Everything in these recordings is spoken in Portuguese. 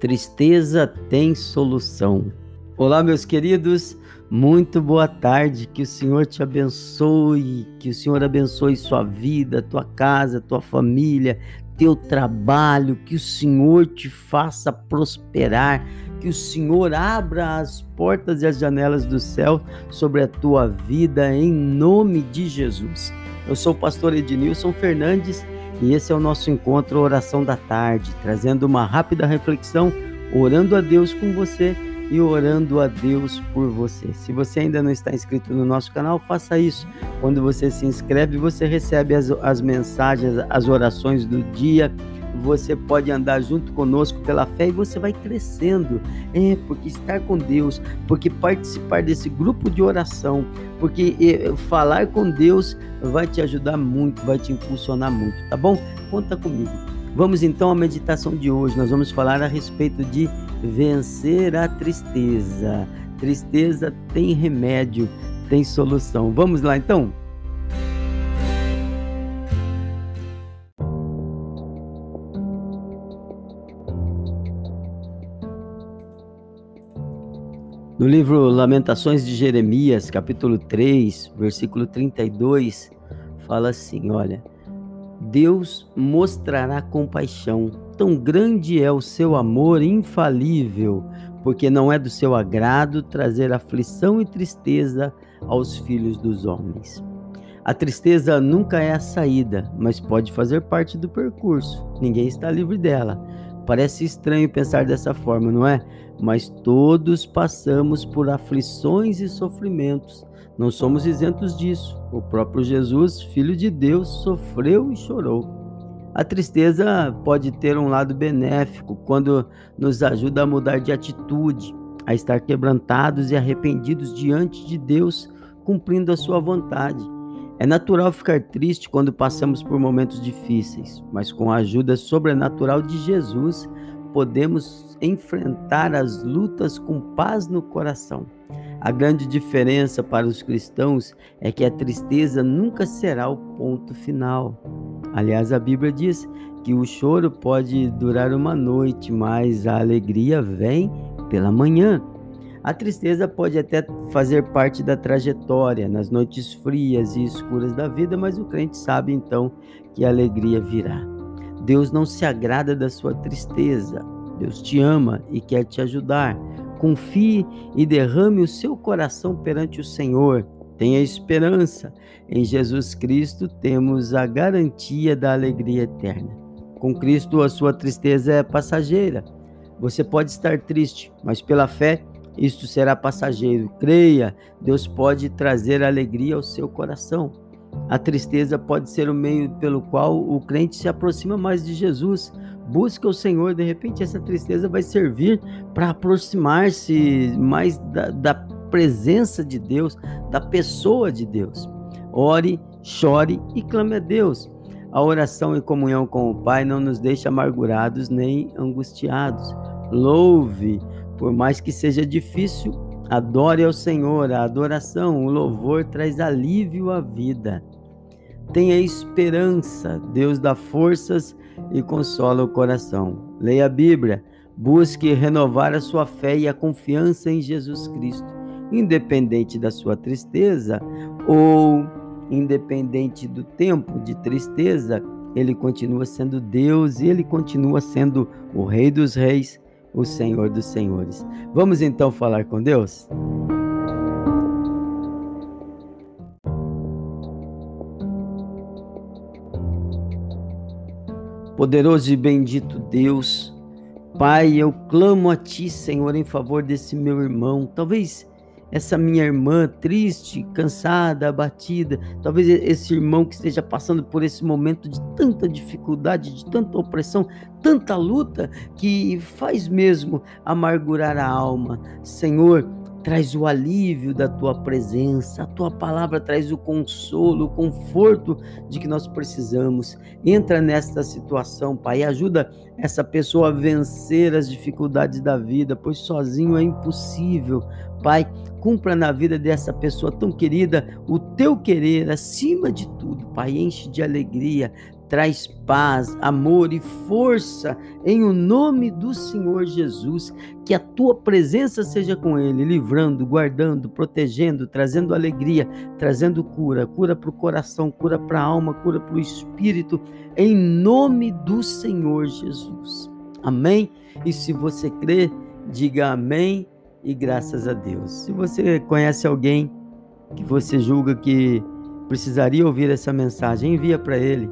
Tristeza tem solução. Olá, meus queridos, muito boa tarde. Que o Senhor te abençoe, que o Senhor abençoe sua vida, tua casa, tua família, teu trabalho, que o Senhor te faça prosperar, que o Senhor abra as portas e as janelas do céu sobre a tua vida, em nome de Jesus. Eu sou o pastor Ednilson Fernandes e esse é o nosso encontro Oração da Tarde, trazendo uma rápida reflexão, orando a Deus com você e orando a Deus por você. Se você ainda não está inscrito no nosso canal, faça isso. Quando você se inscreve, você recebe as, as mensagens, as orações do dia você pode andar junto conosco pela fé e você vai crescendo. É, porque estar com Deus, porque participar desse grupo de oração, porque é, falar com Deus vai te ajudar muito, vai te impulsionar muito, tá bom? Conta comigo. Vamos então à meditação de hoje. Nós vamos falar a respeito de vencer a tristeza. Tristeza tem remédio, tem solução. Vamos lá então? No livro Lamentações de Jeremias, capítulo 3, versículo 32, fala assim: Olha, Deus mostrará compaixão, tão grande é o seu amor infalível, porque não é do seu agrado trazer aflição e tristeza aos filhos dos homens. A tristeza nunca é a saída, mas pode fazer parte do percurso. Ninguém está livre dela. Parece estranho pensar dessa forma, não é? Mas todos passamos por aflições e sofrimentos. Não somos isentos disso. O próprio Jesus, Filho de Deus, sofreu e chorou. A tristeza pode ter um lado benéfico quando nos ajuda a mudar de atitude, a estar quebrantados e arrependidos diante de Deus, cumprindo a sua vontade. É natural ficar triste quando passamos por momentos difíceis, mas com a ajuda sobrenatural de Jesus, podemos enfrentar as lutas com paz no coração. A grande diferença para os cristãos é que a tristeza nunca será o ponto final. Aliás, a Bíblia diz que o choro pode durar uma noite, mas a alegria vem pela manhã. A tristeza pode até fazer parte da trajetória nas noites frias e escuras da vida, mas o crente sabe então que a alegria virá. Deus não se agrada da sua tristeza. Deus te ama e quer te ajudar. Confie e derrame o seu coração perante o Senhor. Tenha esperança. Em Jesus Cristo temos a garantia da alegria eterna. Com Cristo, a sua tristeza é passageira. Você pode estar triste, mas pela fé isto será passageiro. Creia, Deus pode trazer alegria ao seu coração. A tristeza pode ser o meio pelo qual o crente se aproxima mais de Jesus. Busca o Senhor, de repente essa tristeza vai servir para aproximar-se mais da, da presença de Deus, da pessoa de Deus. Ore, chore e clame a Deus. A oração em comunhão com o Pai não nos deixa amargurados nem angustiados. Louve, por mais que seja difícil, adore ao Senhor. A adoração, o louvor traz alívio à vida. Tenha esperança, Deus dá forças e consola o coração. Leia a Bíblia, busque renovar a sua fé e a confiança em Jesus Cristo, independente da sua tristeza ou independente do tempo de tristeza, ele continua sendo Deus e ele continua sendo o Rei dos Reis o Senhor dos Senhores. Vamos então falar com Deus? Poderoso e bendito Deus, Pai, eu clamo a Ti, Senhor, em favor desse meu irmão. Talvez essa minha irmã triste, cansada, abatida, talvez esse irmão que esteja passando por esse momento de tanta dificuldade, de tanta opressão, tanta luta, que faz mesmo amargurar a alma. Senhor, traz o alívio da tua presença, a tua palavra traz o consolo, o conforto de que nós precisamos. Entra nesta situação, Pai, ajuda essa pessoa a vencer as dificuldades da vida, pois sozinho é impossível. Pai, cumpra na vida dessa pessoa tão querida o teu querer acima de tudo, Pai, enche de alegria, traz paz, amor e força em o nome do Senhor Jesus. Que a tua presença seja com ele, livrando, guardando, protegendo, trazendo alegria, trazendo cura, cura para o coração, cura para a alma, cura para o espírito, em nome do Senhor Jesus. Amém? E se você crê, diga amém e graças a Deus. Se você conhece alguém que você julga que precisaria ouvir essa mensagem, envia para ele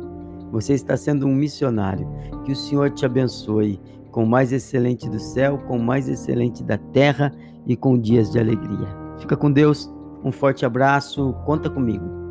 você está sendo um missionário. Que o Senhor te abençoe com o mais excelente do céu, com o mais excelente da terra e com dias de alegria. Fica com Deus. Um forte abraço. Conta comigo.